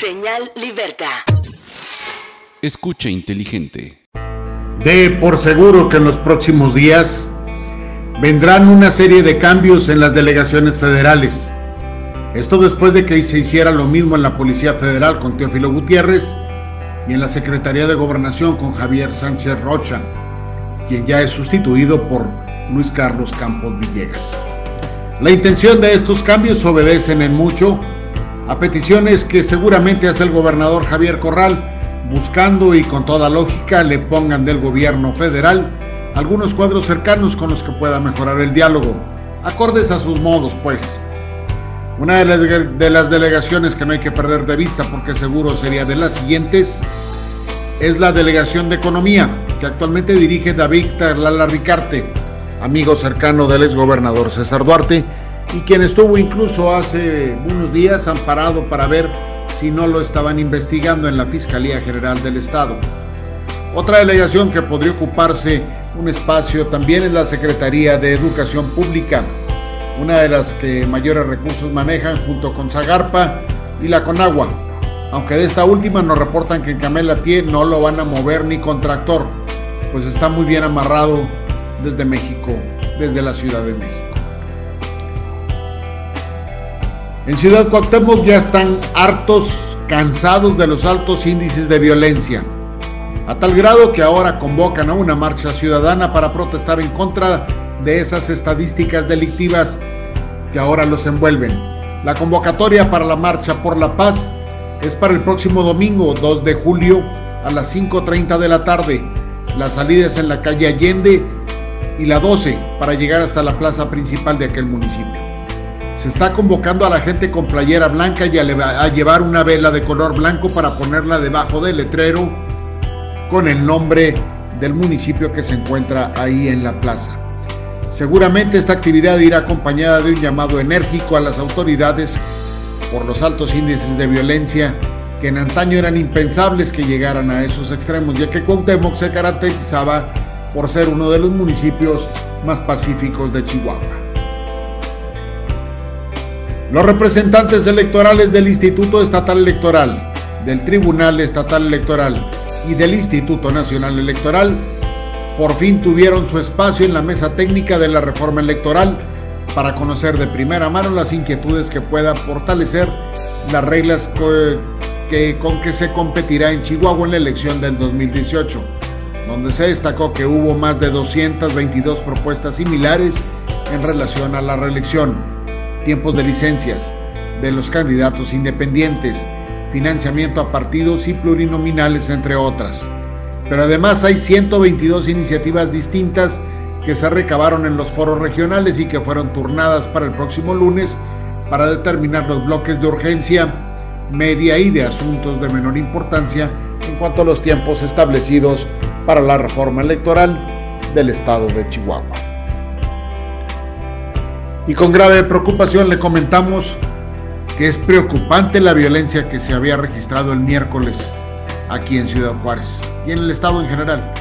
Señal Libertad. Escucha inteligente. De por seguro que en los próximos días vendrán una serie de cambios en las delegaciones federales. Esto después de que se hiciera lo mismo en la Policía Federal con Teófilo Gutiérrez y en la Secretaría de Gobernación con Javier Sánchez Rocha, quien ya es sustituido por Luis Carlos Campos Villegas. La intención de estos cambios obedecen en mucho a peticiones que seguramente hace el gobernador Javier Corral, buscando y con toda lógica le pongan del gobierno federal algunos cuadros cercanos con los que pueda mejorar el diálogo, acordes a sus modos, pues. Una de las, de las delegaciones que no hay que perder de vista, porque seguro sería de las siguientes, es la Delegación de Economía, que actualmente dirige David Lala Ricarte, amigo cercano del exgobernador César Duarte, y quien estuvo incluso hace unos días amparado para ver si no lo estaban investigando en la Fiscalía General del Estado. Otra delegación que podría ocuparse un espacio también es la Secretaría de Educación Pública, una de las que mayores recursos manejan junto con Zagarpa y la Conagua, aunque de esta última nos reportan que en Camelatie no lo van a mover ni con tractor, pues está muy bien amarrado desde México, desde la Ciudad de México. En Ciudad Cuauhtémoc ya están hartos, cansados de los altos índices de violencia, a tal grado que ahora convocan a una marcha ciudadana para protestar en contra de esas estadísticas delictivas que ahora los envuelven. La convocatoria para la Marcha por la Paz es para el próximo domingo 2 de julio a las 5.30 de la tarde. La salida es en la calle Allende y la 12 para llegar hasta la plaza principal de aquel municipio. Se está convocando a la gente con playera blanca y a, llevar una vela de color blanco para ponerla debajo del letrero con el nombre del municipio que se encuentra ahí en la plaza. Seguramente esta actividad irá acompañada de un llamado enérgico a las autoridades por los altos índices de violencia que en antaño eran impensables que llegaran a esos extremos, ya que Cuauhtémoc se caracterizaba por ser uno de los municipios más pacíficos de Chihuahua. Los representantes electorales del Instituto Estatal Electoral, del Tribunal Estatal Electoral y del Instituto Nacional Electoral por fin tuvieron su espacio en la mesa técnica de la reforma electoral para conocer de primera mano las inquietudes que puedan fortalecer las reglas que, con que se competirá en Chihuahua en la elección del 2018, donde se destacó que hubo más de 222 propuestas similares en relación a la reelección tiempos de licencias de los candidatos independientes, financiamiento a partidos y plurinominales, entre otras. Pero además hay 122 iniciativas distintas que se recabaron en los foros regionales y que fueron turnadas para el próximo lunes para determinar los bloques de urgencia media y de asuntos de menor importancia en cuanto a los tiempos establecidos para la reforma electoral del estado de Chihuahua. Y con grave preocupación le comentamos que es preocupante la violencia que se había registrado el miércoles aquí en Ciudad Juárez y en el estado en general.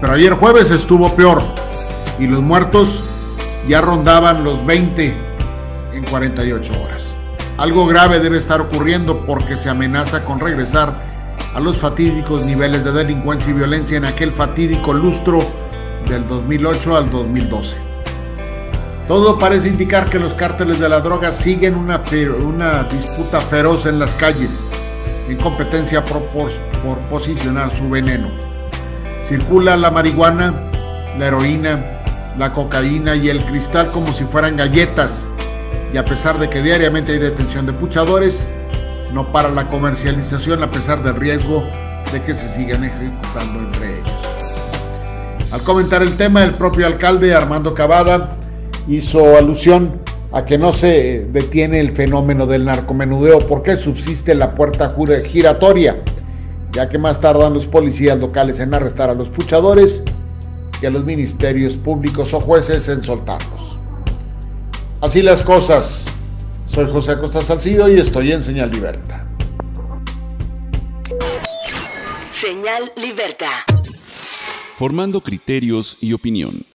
Pero ayer jueves estuvo peor y los muertos ya rondaban los 20 en 48 horas. Algo grave debe estar ocurriendo porque se amenaza con regresar a los fatídicos niveles de delincuencia y violencia en aquel fatídico lustro del 2008 al 2012. Todo parece indicar que los cárteles de la droga siguen una, una disputa feroz en las calles, en competencia por, por posicionar su veneno. Circula la marihuana, la heroína, la cocaína y el cristal como si fueran galletas, y a pesar de que diariamente hay detención de puchadores, no para la comercialización a pesar del riesgo de que se sigan ejecutando entre ellos. Al comentar el tema, el propio alcalde Armando Cavada hizo alusión a que no se detiene el fenómeno del narcomenudeo porque subsiste la puerta giratoria, ya que más tardan los policías locales en arrestar a los puchadores que a los ministerios públicos o jueces en soltarlos. Así las cosas. Soy José Acosta Salcido y estoy en Señal Libertad. Señal Libertad. Formando criterios y opinión.